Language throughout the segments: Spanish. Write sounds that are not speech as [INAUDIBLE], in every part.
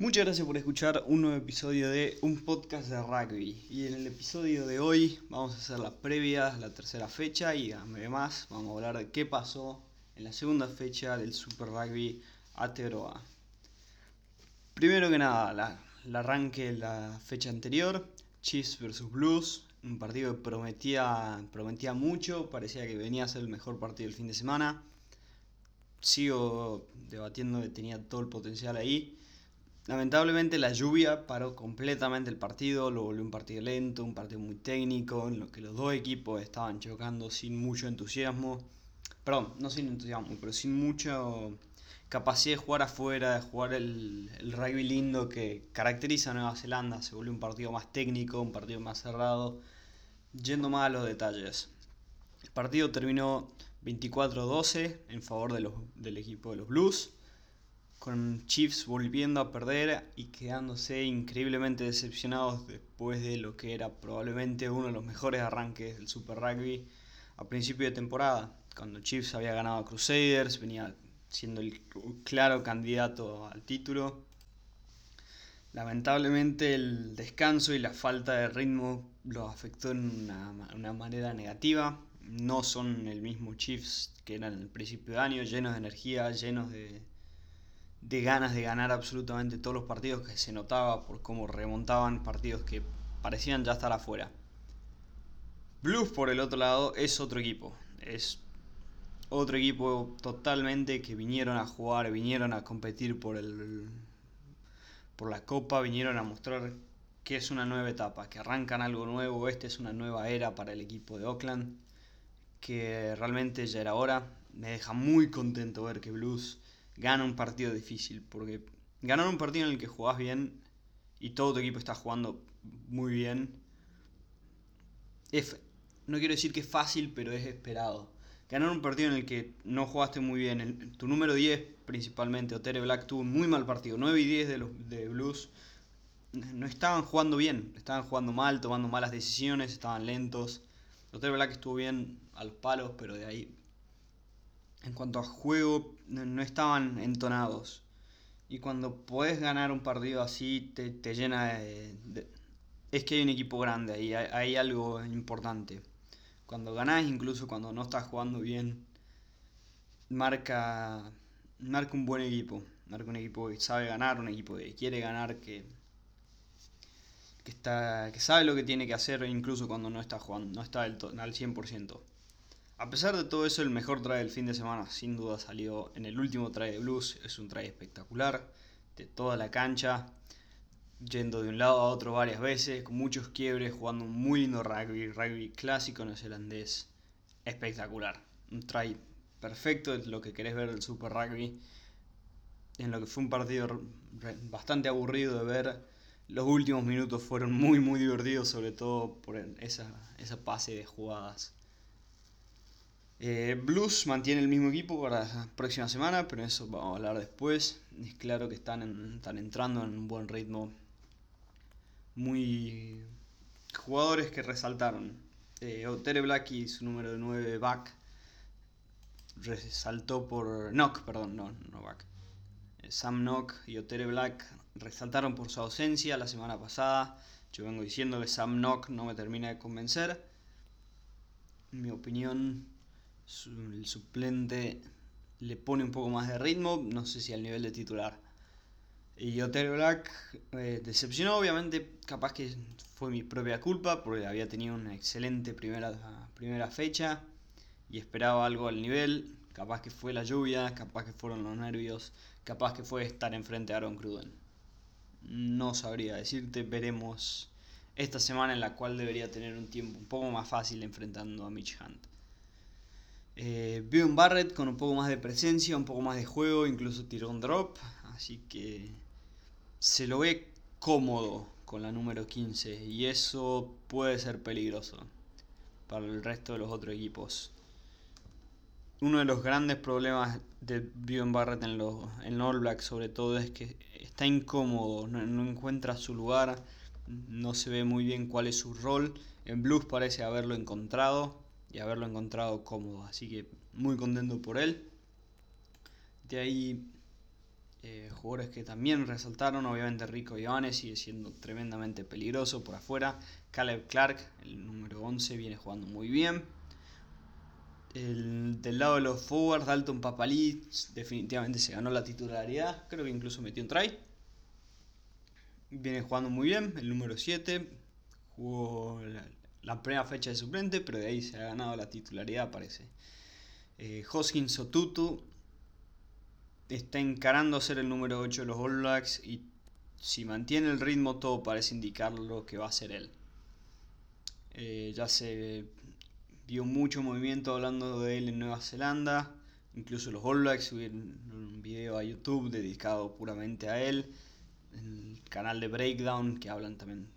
Muchas gracias por escuchar un nuevo episodio de un podcast de rugby. Y en el episodio de hoy vamos a hacer la previa, la tercera fecha y además vamos a hablar de qué pasó en la segunda fecha del Super Rugby Ateroa. Primero que nada, la, la arranque la fecha anterior, Chiefs vs Blues, un partido que prometía, prometía mucho, parecía que venía a ser el mejor partido del fin de semana. Sigo debatiendo que tenía todo el potencial ahí Lamentablemente la lluvia paró completamente el partido, lo volvió un partido lento, un partido muy técnico, en lo que los dos equipos estaban chocando sin mucho entusiasmo. Perdón, no sin entusiasmo, pero sin mucha capacidad de jugar afuera, de jugar el, rugby lindo que caracteriza a Nueva Zelanda. Se volvió un partido más técnico, un partido más cerrado, yendo más a los detalles. El partido terminó 24-12 en favor de los, del equipo de los Blues con Chiefs volviendo a perder y quedándose increíblemente decepcionados después de lo que era probablemente uno de los mejores arranques del Super Rugby a principio de temporada, cuando Chiefs había ganado a Crusaders, venía siendo el claro candidato al título. Lamentablemente el descanso y la falta de ritmo lo afectó en una, una manera negativa. No son el mismo Chiefs que eran el principio de año, llenos de energía, llenos de, de ganas de ganar absolutamente todos los partidos que se notaba por cómo remontaban partidos que parecían ya estar afuera. Blues por el otro lado es otro equipo, es otro equipo totalmente que vinieron a jugar, vinieron a competir por el por la copa, vinieron a mostrar que es una nueva etapa, que arrancan algo nuevo, esta es una nueva era para el equipo de Oakland, que realmente ya era hora. Me deja muy contento ver que Blues gana un partido difícil, porque ganar un partido en el que jugás bien y todo tu equipo está jugando muy bien, es, no quiero decir que es fácil, pero es esperado. Ganar un partido en el que no jugaste muy bien, tu número 10 principalmente, Otere Black, tuvo un muy mal partido, 9 y 10 de los de Blues no estaban jugando bien, estaban jugando mal, tomando malas decisiones, estaban lentos. Otere Black estuvo bien a los palos, pero de ahí en cuanto a juego, no, estaban entonados. Y cuando puedes ganar un partido así, te, llena de, Es que hay un equipo grande ahí, hay, algo importante. Cuando ganás, incluso cuando no estás jugando bien, marca, marca un buen equipo. Marca un equipo que sabe ganar, un equipo que quiere ganar, que, que, está, que sabe lo que tiene que hacer incluso cuando no está jugando, no está al, al 100%. A pesar de todo eso, el mejor try del fin de semana sin duda salió en el último try de Blues. Es un try espectacular, de toda la cancha, yendo de un lado a otro varias veces, con muchos quiebres, jugando un muy lindo rugby, rugby clásico neozelandés, espectacular. Un try perfecto de lo que querés ver del Super Rugby, en lo que fue un partido bastante aburrido de ver. Los últimos minutos fueron muy muy divertidos, sobre todo por esa pase de jugadas eh, Blues mantiene el mismo equipo para la próxima semana, pero eso vamos a hablar después. Es claro que están, están entrando en un buen ritmo. Muy jugadores que resaltaron. Eh, Otere Black y su número 9 back resaltó por Knock, perdón, no, no back. Eh, Sam Knock y Otere Black resaltaron por su ausencia la semana pasada. Yo vengo diciendo que Sam Knock no me termina de convencer. En mi opinión, el suplente le pone un poco más de ritmo, no sé si al nivel de titular. Y Hotel Black eh, decepcionó, obviamente, capaz que fue mi propia culpa, porque había tenido una excelente primera, primera fecha y esperaba algo al nivel. Capaz que fue la lluvia, capaz que fueron los nervios, capaz que fue estar enfrente a Aaron Cruden. No sabría decirte, veremos esta semana en la cual debería tener un tiempo un poco más fácil enfrentando a Mitch Hunt. Eh, Barrett con un poco más de presencia, un poco más de juego, incluso tiró un drop. Así que se lo ve cómodo con la número 15 y eso puede ser peligroso para el resto de los otros equipos. Uno de los grandes problemas de Bjorn Barrett en, los, en All Black sobre todo es que está incómodo, no, encuentra su lugar, no se ve muy bien cuál es su rol. En Blues parece haberlo encontrado, y haberlo encontrado cómodo. Así que muy contento por él. De ahí Eh, jugadores que también resaltaron, obviamente Rico Ivane sigue siendo tremendamente peligroso por afuera. Caleb Clark, el número 11, viene jugando muy bien. El, del lado de los forwards, Dalton Papalí definitivamente se ganó la titularidad, creo que incluso metió un try. Viene jugando muy bien, el número 7. Jugó la, primera fecha de suplente, pero de ahí se ha ganado la titularidad, parece. Eh, Hoskins Otutu está encarando a ser el número 8 de los All Blacks y si mantiene el ritmo todo parece indicar lo que va a ser él. Eh, ya se vio mucho movimiento hablando de él en Nueva Zelanda. Incluso los All Blacks subieron un video a YouTube dedicado puramente a él el canal de Breakdown que hablan también.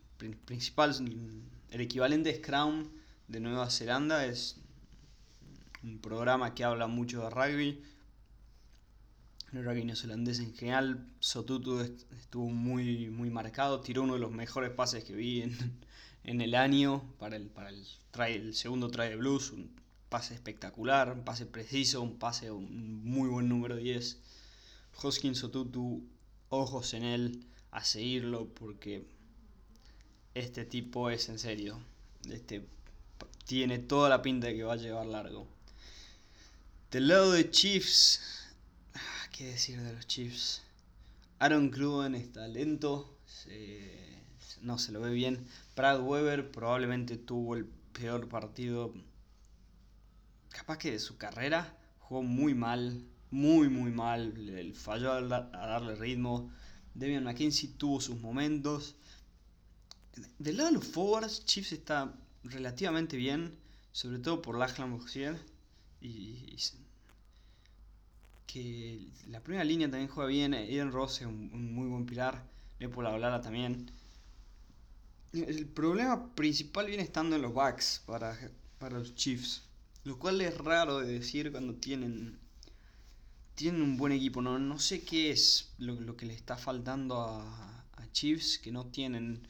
Principal, el equivalente de Scrum de Nueva Zelanda es un programa que habla mucho de rugby. El rugby neozelandés en general, Sotutu estuvo muy, muy marcado, tiró uno de los mejores pases que vi en, [LAUGHS] el año para el, para el, el segundo try de blues, un pase espectacular, un pase preciso, un pase un muy buen número 10. Hoskins Sotutu ojos en él a seguirlo porque este tipo es en serio. Este tiene toda la pinta de que va a llevar largo. Del lado de Chiefs, ah, ¿qué decir de los Chiefs? Aaron Cruden está lento, no se lo ve bien. Brad Weber probablemente tuvo el peor partido, capaz que de su carrera. Jugó muy mal, muy, muy mal. Falló a, darle ritmo. Demian McKenzie tuvo sus momentos. Del lado de los forwards, Chiefs está relativamente bien, sobre todo por Lachlan Boxier. Y, que la primera línea también juega bien. Eden Ross es un, muy buen pilar. Leopold Hablara también. El problema principal viene estando en los backs para, para los Chiefs. Lo cual es raro de decir cuando tienen tienen un buen equipo. No, no sé qué es lo, que le está faltando a, a, Chiefs, que no tienen.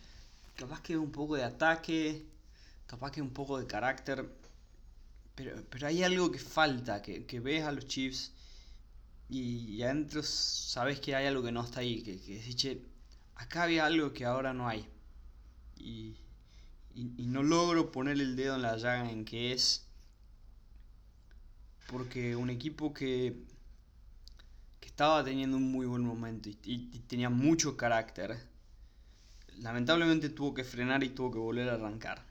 Capaz que un poco de ataque, capaz que un poco de carácter. Pero, pero hay algo que falta, que, que ves a los Chiefs y, adentro sabes que hay algo que no está ahí, que, que dice, acá había algo que ahora no hay. Y, y, y no logro poner el dedo en la llaga en que es. Porque un equipo que estaba teniendo un muy buen momento y, tenía mucho carácter. Lamentablemente tuvo que frenar y tuvo que volver a arrancar.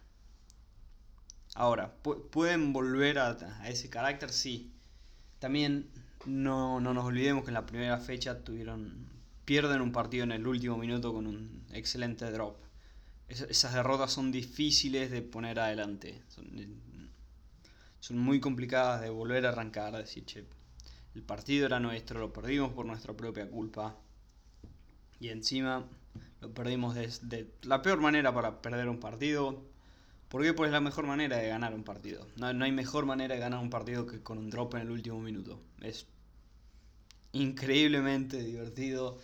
Ahora, ¿pueden volver a, ese carácter? Sí. También no, nos olvidemos que en la primera fecha tuvieron pierden un partido en el último minuto con un excelente drop. esas derrotas son difíciles de poner adelante. Son, son muy complicadas de volver a arrancar, decir, che, el partido era nuestro, lo perdimos por nuestra propia culpa. Y encima lo perdimos de, la peor manera para perder un partido. ¿Por qué? Pues es la mejor manera de ganar un partido. No, no hay mejor manera de ganar un partido que con un drop en el último minuto. Es increíblemente divertido.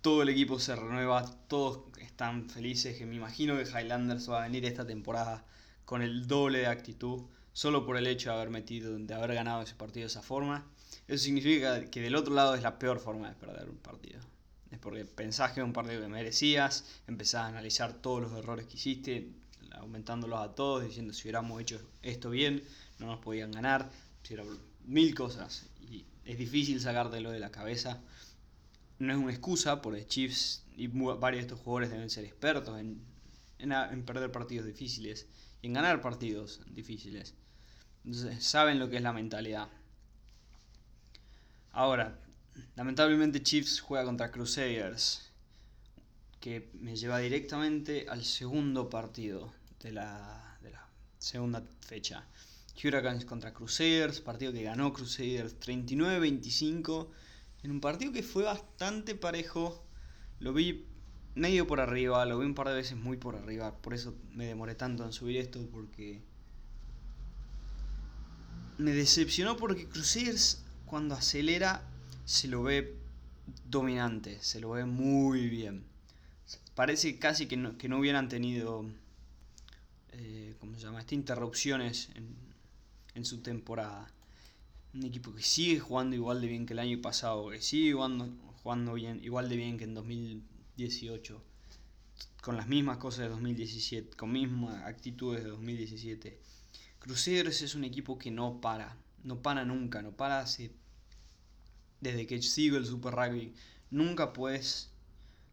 Todo el equipo se renueva, todos están felices. Que me imagino que Highlanders va a venir esta temporada con el doble de actitud, solo por el hecho de haber metido, de haber ganado ese partido de esa forma. Eso significa que del otro lado es la peor forma de perder un partido. Es porque pensás que es un partido que merecías, empezás a analizar todos los errores que hiciste, aumentándolos a todos, diciendo si hubiéramos hecho esto bien, no nos podían ganar, mil cosas. Y es difícil sacártelo de la cabeza. No es una excusa, porque Chiefs y varios de estos jugadores deben ser expertos en, en perder partidos difíciles y en ganar partidos difíciles. Entonces saben lo que es la mentalidad. Ahora, lamentablemente Chiefs juega contra Crusaders, que me lleva directamente al segundo partido de la, segunda fecha. Hurricanes contra Crusaders, partido que ganó Crusaders 39-25, en un partido que fue bastante parejo. Lo vi medio por arriba, lo vi un par de veces muy por arriba, por eso me demoré tanto en subir esto, porque me decepcionó porque Crusaders cuando acelera se lo ve dominante, se lo ve muy bien. Parece casi que no, que no hubieran tenido, eh, ¿cómo se llama? Estas interrupciones en, en su temporada. Un equipo que sigue jugando igual de bien que el año pasado, que sigue jugando, jugando bien, igual de bien que en 2018, con las mismas cosas de 2017, con mismas actitudes de 2017. Crusaders es un equipo que no para, no para nunca, no para hace, desde que sigo el Super Rugby. Nunca puedes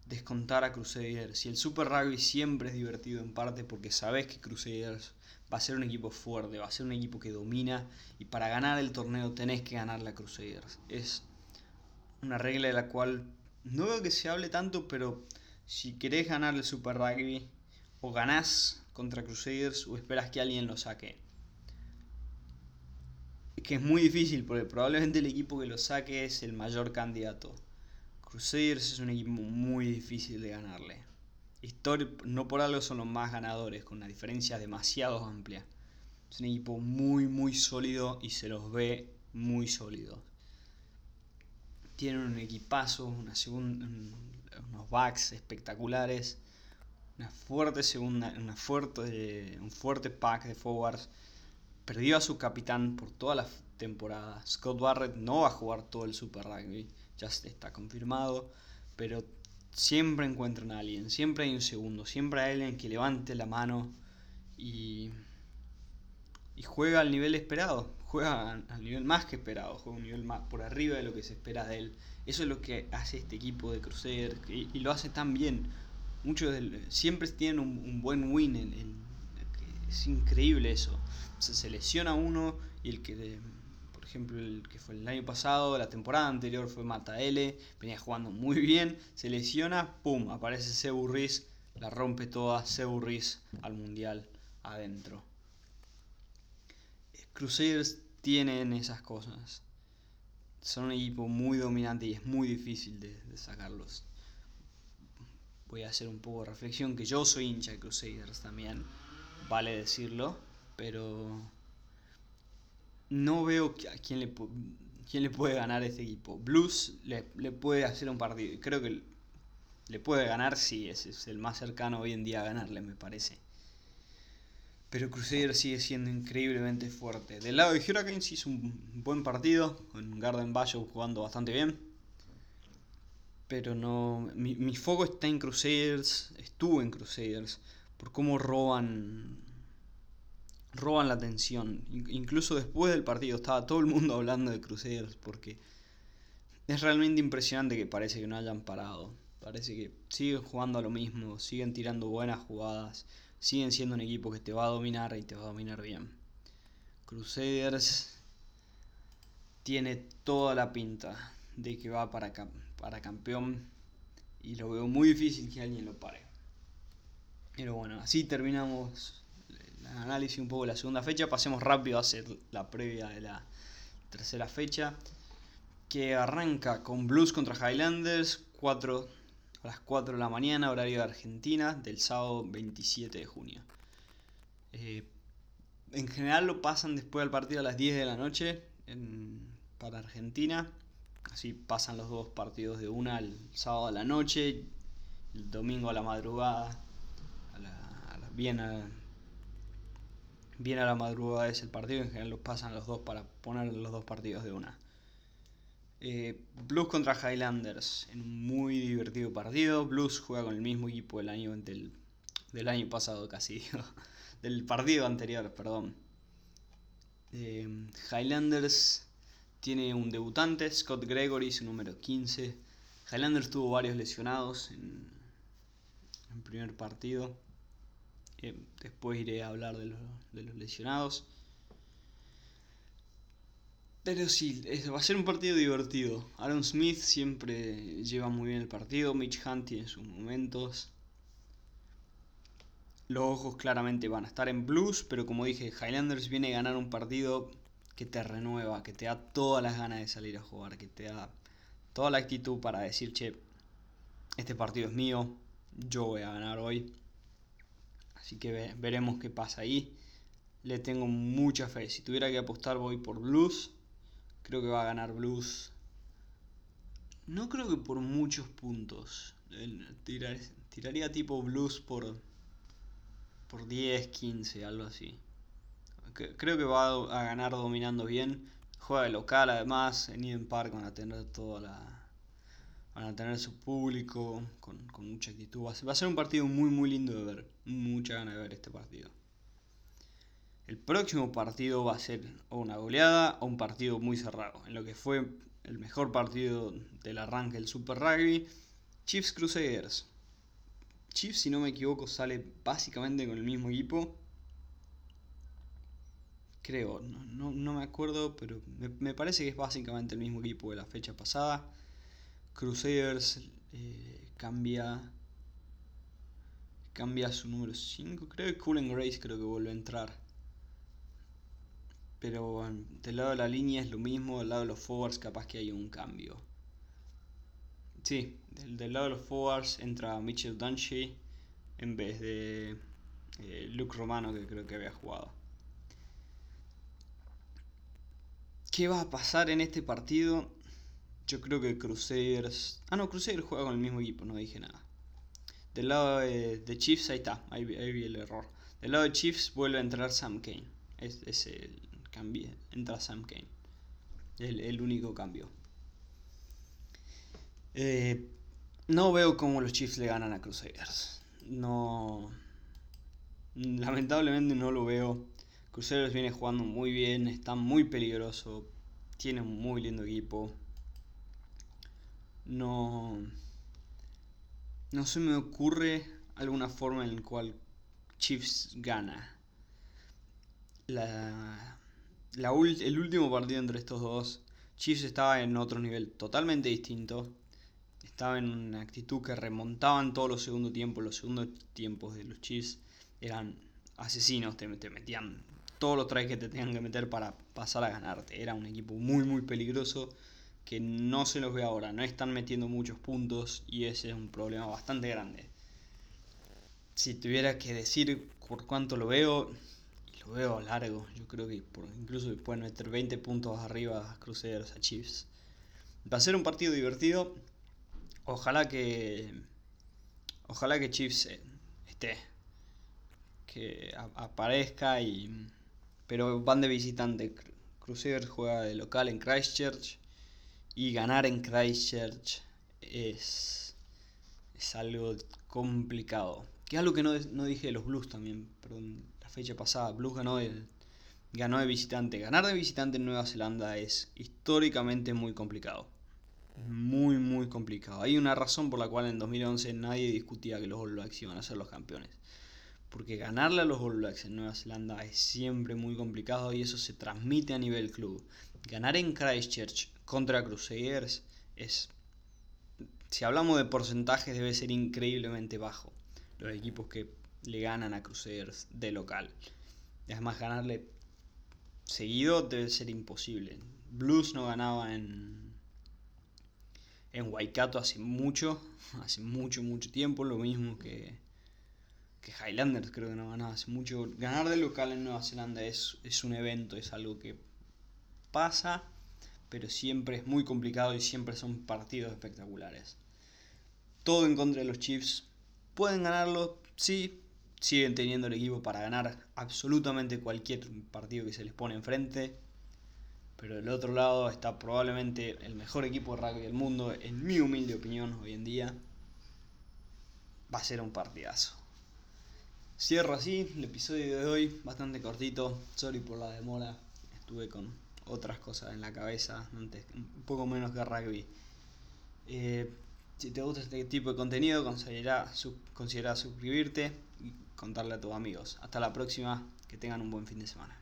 descontar a Crusaders. Y el Super Rugby siempre es divertido en parte porque sabes que Crusaders va a ser un equipo fuerte, va a ser un equipo que domina y para ganar el torneo tenés que ganar la Crusaders. Es una regla de la cual no veo que se hable tanto, pero si querés ganar el Super Rugby, o ganás contra Crusaders o esperas que alguien lo saque. Que es muy difícil porque probablemente el equipo que lo saque es el mayor candidato. Crusaders es un equipo muy difícil de ganarle. no por algo son los más ganadores, con una diferencia demasiado amplia. Es un equipo muy, muy sólido y se los ve muy sólidos tienen un equipazo, una unos backs espectaculares, una fuerte segunda, una fuerte, un fuerte pack de forwards. Perdió a su capitán por toda la temporada. Scott Barrett no va a jugar todo el Super Rugby, ya está confirmado, pero siempre encuentran a alguien, siempre hay un segundo, siempre hay alguien que levante la mano y, y juega al nivel esperado juega al nivel más que esperado, juega un nivel más por arriba de lo que se espera de él. Eso es lo que hace este equipo de Crusader y, lo hace tan bien. Muchos siempre tienen un, buen win. Es increíble eso. Se, lesiona uno y el que, por ejemplo, el que fue el año pasado, la temporada anterior fue Mata L, venía jugando muy bien, se lesiona, pum, aparece Sebu la rompe toda, Sebu al mundial adentro. Crusaders tienen esas cosas. Son un equipo muy dominante y es muy difícil de, sacarlos. Voy a hacer un poco de reflexión que yo soy hincha de Crusaders también, vale decirlo, pero no veo a quién le, quién le puede ganar a este equipo. Blues le, puede hacer un partido creo que le puede ganar, sí, es el más cercano hoy en día a ganarle, me parece. Pero Crusader sigue siendo increíblemente fuerte. Del lado de Hurricanes hizo un buen partido, con Garden Bayo jugando bastante bien. Pero no. Mi, foco está en Crusaders, estuvo en Crusaders, por cómo roban. roban la atención. Incluso después del partido estaba todo el mundo [LAUGHS] hablando de Crusaders, porque es realmente impresionante que parece que no hayan parado. Parece que siguen jugando a lo mismo, siguen tirando buenas jugadas siguen siendo un equipo que te va a dominar y te va a dominar bien. Crusaders tiene toda la pinta de que va para, para campeón y lo veo muy difícil que alguien lo pare. Pero bueno, así terminamos el análisis un poco de la segunda fecha. Pasemos rápido a hacer la previa de la tercera fecha. Que arranca con Blues contra Highlanders. 4 a las 4 de la mañana, horario de Argentina, del sábado 27 de junio. Eh, en general lo pasan después del partido a las 10 de la noche para Argentina. Así pasan los dos partidos de una el sábado a la noche, el domingo a la madrugada. Bien, a, bien a la madrugada es el partido. En general los pasan los dos para poner los dos partidos de una. Eh, Blues contra Highlanders en un muy divertido partido. Blues juega con el mismo equipo del año, del, del año pasado casi, [LAUGHS] del partido anterior, perdón. Eh, Highlanders tiene un debutante, Scott Gregory, su número 15. Highlanders tuvo varios lesionados en el primer partido. Después iré a hablar de los lesionados. Pero sí, va a ser un partido divertido. Aaron Smith siempre lleva muy bien el partido, Mitch Hunt tiene sus momentos. Los ojos claramente van a estar en blues, pero como dije, Highlanders viene a ganar un partido que te renueva, que te da todas las ganas de salir a jugar, que te da toda la actitud para decir, che, este partido es mío, yo voy a ganar hoy. Así que veremos qué pasa ahí. Le tengo mucha fe. Si tuviera que apostar voy por Blues. Creo que va a ganar Blues. No creo que por muchos puntos. tiraría tipo Blues por, por 10, 15, algo así. Creo que va a ganar dominando bien. Juega de local además. En Eden Park van a tener toda la, van a tener su público con, mucha actitud. Va a, ser, un partido muy muy lindo de ver, mucha ganas de ver este partido. El próximo partido va a ser o una goleada o un partido muy cerrado, en lo que fue el mejor partido del arranque del Super Rugby, Chiefs Crusaders. Chiefs, si no me equivoco, sale básicamente con el mismo equipo. Creo, no, me acuerdo, pero me, parece que es básicamente el mismo equipo de la fecha pasada. Crusaders eh, cambia cambia su número 5. Creo que Cool Grace creo que vuelve a entrar. Pero del lado de la línea es lo mismo, del lado de los forwards capaz que hay un cambio. Sí, del, lado de los forwards entra Mitchell Dunshey en vez de eh, Luke Romano que creo que había jugado. ¿Qué va a pasar en este partido? Yo creo que Crusaders... Ah, no, Crusaders juega con el mismo equipo, no dije nada. Del lado de, Chiefs, ahí está, ahí, vi el error. Del lado de Chiefs vuelve a entrar Sam Kane. Es, el cambio, entra Sam Kane. El, el único cambio. Eh, no veo cómo los Chiefs le ganan a Crusaders. No. Lamentablemente no lo veo. Cruceros viene jugando muy bien, está muy peligroso, tiene un muy lindo equipo. No. No se me ocurre alguna forma en la cual Chiefs gana. La, el último partido entre estos dos, Chiefs estaba en otro nivel totalmente distinto. Estaba en una actitud que remontaban todos los segundos tiempos. Los segundos tiempos de los Chiefs eran asesinos, te, te metían todos los tries que te tengan que meter para pasar a ganarte. Era un equipo muy, muy peligroso que no se los ve ahora. No están metiendo muchos puntos y ese es un problema bastante grande. Si tuviera que decir por cuánto lo veo, lo veo largo. Yo creo que incluso pueden meter 20 puntos arriba a Crusaders, a Chiefs. Va a ser un partido divertido. Ojalá que. Ojalá que Chiefs eh, esté. Que aparezca y pero van de visitante. Crusaders juega de local en Christchurch y ganar en Christchurch es, es algo complicado. Que es algo que no, dije de los Blues también, perdón, la fecha pasada. Blues ganó de, ganó de visitante. Ganar de visitante en Nueva Zelanda es históricamente muy complicado. Muy, muy complicado. Hay una razón por la cual en 2011 nadie discutía que los All Blacks iban a ser los campeones porque ganarle a los All Blacks en Nueva Zelanda es siempre muy complicado y eso se transmite a nivel club. Ganar en Christchurch contra Crusaders es, si hablamos de porcentajes, debe ser increíblemente bajo. Los equipos que le ganan a Crusaders de local. Además ganarle seguido debe ser imposible. Blues no ganaba en en Waikato hace mucho, [LAUGHS] hace mucho, mucho tiempo, lo mismo que, que Highlanders creo que no ganaba hace mucho. Ganar de local en Nueva Zelanda es, es un evento, es algo que pasa, pero siempre es muy complicado y siempre son partidos espectaculares. Todo en contra de los Chiefs. ¿Pueden ganarlo? Sí, siguen teniendo el equipo para ganar absolutamente cualquier partido que se les pone enfrente. Pero del otro lado está probablemente el mejor equipo de rugby del mundo, en mi humilde opinión hoy en día. Va a ser un partidazo. Cierro así el episodio de hoy, bastante cortito, sorry por la demora, estuve con otras cosas en la cabeza, antes, un poco menos que rugby. Eh, si te gusta este tipo de contenido, considera, considera suscribirte y contarle a tus amigos. Hasta la próxima, que tengan un buen fin de semana.